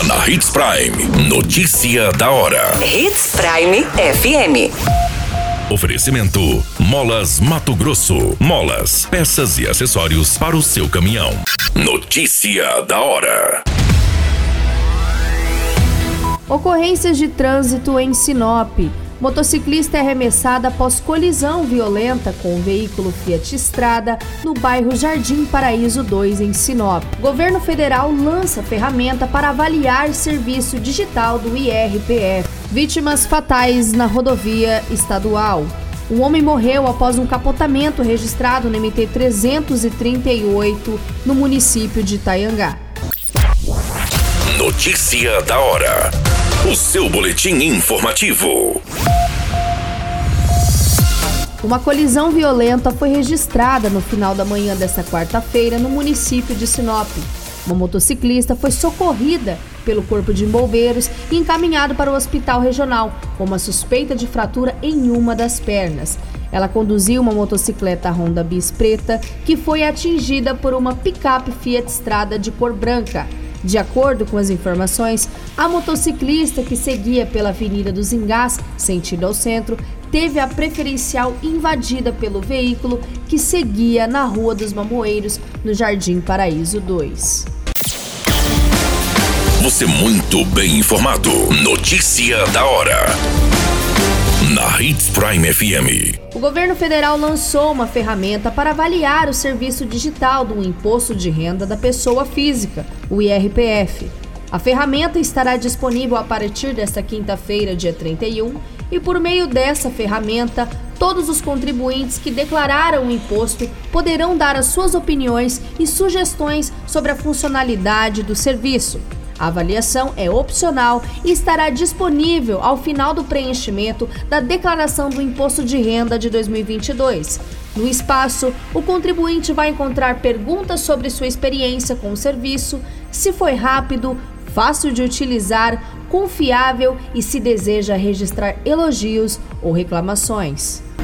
Agora na Hits Prime. Notícia da hora. Hits Prime FM. Oferecimento: Molas Mato Grosso. Molas, peças e acessórios para o seu caminhão. Notícia da hora. Ocorrências de trânsito em Sinop. Motociclista é arremessada após colisão violenta com um veículo Fiat Estrada no bairro Jardim Paraíso 2, em Sinop. Governo federal lança ferramenta para avaliar serviço digital do IRPF. Vítimas fatais na rodovia estadual. Um homem morreu após um capotamento registrado no MT 338 no município de Itaiangá. Notícia da hora. O seu boletim informativo. Uma colisão violenta foi registrada no final da manhã desta quarta-feira no município de Sinop. Uma motociclista foi socorrida pelo Corpo de Bombeiros e encaminhado para o hospital regional com uma suspeita de fratura em uma das pernas. Ela conduziu uma motocicleta Honda Bis preta que foi atingida por uma picape Fiat Strada de cor branca. De acordo com as informações, a motociclista que seguia pela Avenida dos Engás, sentido ao centro, teve a preferencial invadida pelo veículo que seguia na Rua dos Mamoeiros, no Jardim Paraíso 2. Você muito bem informado. Notícia da hora. Na Hits Prime FM. O governo federal lançou uma ferramenta para avaliar o serviço digital do Imposto de Renda da Pessoa Física, o IRPF. A ferramenta estará disponível a partir desta quinta-feira, dia 31, e por meio dessa ferramenta, todos os contribuintes que declararam o imposto poderão dar as suas opiniões e sugestões sobre a funcionalidade do serviço. A avaliação é opcional e estará disponível ao final do preenchimento da declaração do imposto de renda de 2022. No espaço, o contribuinte vai encontrar perguntas sobre sua experiência com o serviço, se foi rápido, fácil de utilizar, confiável e se deseja registrar elogios ou reclamações.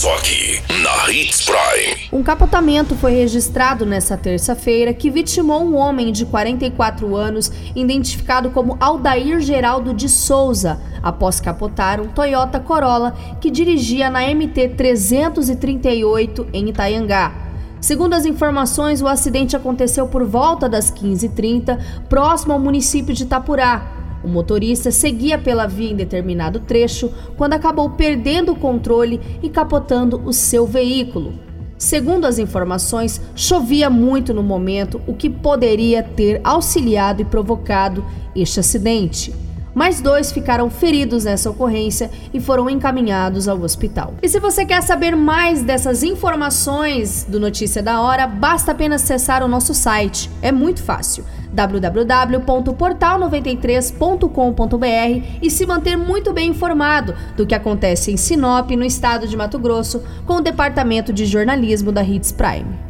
Só aqui, na Hits Prime. Um capotamento foi registrado nesta terça-feira que vitimou um homem de 44 anos, identificado como Aldair Geraldo de Souza, após capotar um Toyota Corolla que dirigia na MT 338 em Itaiangá. Segundo as informações, o acidente aconteceu por volta das 15h30, próximo ao município de Itapurá. O motorista seguia pela via em determinado trecho quando acabou perdendo o controle e capotando o seu veículo. Segundo as informações, chovia muito no momento, o que poderia ter auxiliado e provocado este acidente. Mais dois ficaram feridos nessa ocorrência e foram encaminhados ao hospital. E se você quer saber mais dessas informações do Notícia da Hora, basta apenas acessar o nosso site. É muito fácil www.portal93.com.br e se manter muito bem informado do que acontece em Sinop, no estado de Mato Grosso, com o departamento de jornalismo da Hits Prime.